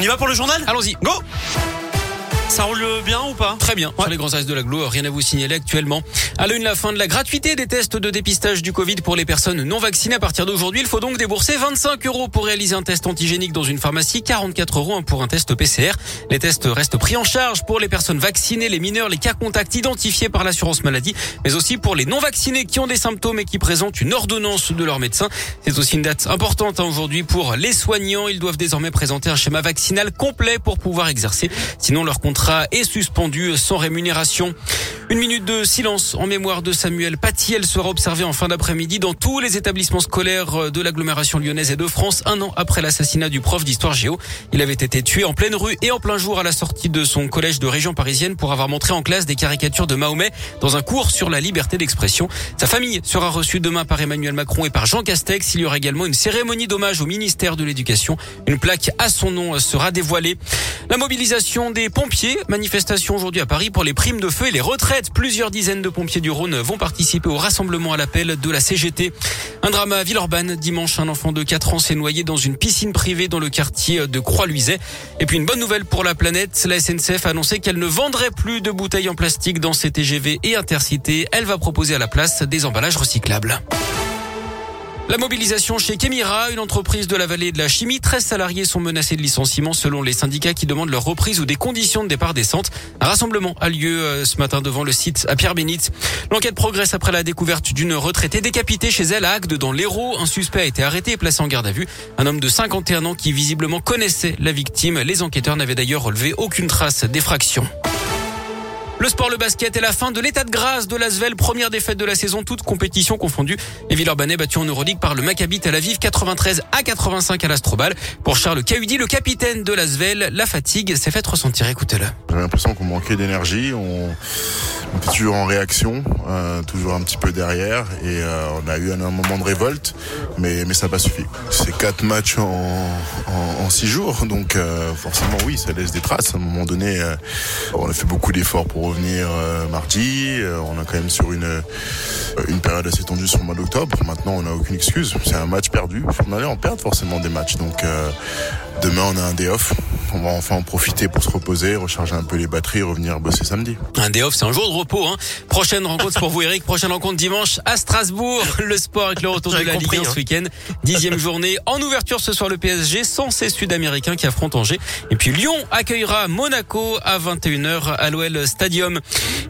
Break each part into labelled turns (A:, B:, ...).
A: On y va pour le journal?
B: Allons-y.
A: Go ça roule bien ou pas
B: Très bien. Sur les grands axes de la Glo, rien à vous signaler actuellement. À l'une, la fin de la gratuité des tests de dépistage du Covid pour les personnes non vaccinées. À partir d'aujourd'hui, il faut donc débourser 25 euros pour réaliser un test antigénique dans une pharmacie, 44 euros pour un test PCR. Les tests restent pris en charge pour les personnes vaccinées, les mineurs, les cas contacts identifiés par l'assurance maladie, mais aussi pour les non vaccinés qui ont des symptômes et qui présentent une ordonnance de leur médecin. C'est aussi une date importante hein, aujourd'hui pour les soignants. Ils doivent désormais présenter un schéma vaccinal complet pour pouvoir exercer. Sinon, leur contrat est suspendu sans rémunération. Une minute de silence en mémoire de Samuel Paty. Sera observée en fin d'après-midi dans tous les établissements scolaires de l'agglomération lyonnaise et de France, un an après l'assassinat du prof d'histoire géo. Il avait été tué en pleine rue et en plein jour à la sortie de son collège de région parisienne pour avoir montré en classe des caricatures de Mahomet dans un cours sur la liberté d'expression. Sa famille sera reçue demain par Emmanuel Macron et par Jean Castex. Il y aura également une cérémonie d'hommage au ministère de l'Éducation. Une plaque à son nom sera dévoilée. La mobilisation des pompiers, manifestation aujourd'hui à Paris pour les primes de feu et les retraites Plusieurs dizaines de pompiers du Rhône vont participer au rassemblement à l'appel de la CGT. Un drame à Villeurbanne. Dimanche, un enfant de 4 ans s'est noyé dans une piscine privée dans le quartier de Croix-Luiset. Et puis une bonne nouvelle pour la planète. La SNCF a annoncé qu'elle ne vendrait plus de bouteilles en plastique dans ses TGV et intercités. Elle va proposer à la place des emballages recyclables. La mobilisation chez Kemira, une entreprise de la vallée de la chimie. 13 salariés sont menacés de licenciement selon les syndicats qui demandent leur reprise ou des conditions de départ décentes. Un rassemblement a lieu euh, ce matin devant le site à Pierre-Bénite. L'enquête progresse après la découverte d'une retraitée décapitée chez elle à Agde dans l'Hérault. Un suspect a été arrêté et placé en garde à vue. Un homme de 51 ans qui visiblement connaissait la victime. Les enquêteurs n'avaient d'ailleurs relevé aucune trace d'effraction. Le sport, le basket et la fin de l'état de grâce de l'Asvel. Première défaite de la saison, toute compétition confondue. Les Villeurbanais battus en Euroleague par le Maccabi Tel Aviv 93 à 85 à l'Astrobal. Pour Charles Cahudi, le capitaine de l'Asvel, la fatigue s'est faite ressentir. Écoutez-le.
C: J'avais l'impression qu'on manquait d'énergie. On... on était toujours en réaction, euh, toujours un petit peu derrière. Et euh, on a eu un, moment de révolte, mais, ça n'a pas suffi. C'est quatre matchs en, en, six jours. Donc euh, forcément, oui, ça laisse des traces. À un moment donné, on a fait beaucoup d'efforts pour euh, mardi. Euh, on est quand même sur une, euh, une période assez tendue sur le mois d'octobre. Maintenant, on n'a aucune excuse. C'est un match perdu. On allait en perdre forcément des matchs. Donc demain, on a un day off. On va enfin en profiter pour se reposer, recharger un peu les batteries, revenir bosser samedi.
B: Un day off, c'est un jour de repos. Hein. Prochaine rencontre pour vous, Eric. Prochaine rencontre dimanche à Strasbourg. Le sport avec le retour de la Ligue 1 hein. ce week-end. Dixième journée. En ouverture ce soir, le PSG sans ces Sud-Américains qui affrontent Angers. Et puis Lyon accueillera Monaco à 21h à l'OL Stadium.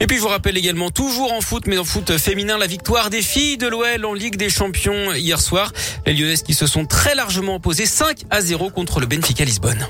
B: Et puis je vous rappelle également, toujours en foot, mais en foot féminin, la victoire des filles de l'OL en Ligue des Champions hier soir. Les Lyonnaises qui se sont très largement opposées 5 à 0 contre le Benfica Lisbonne.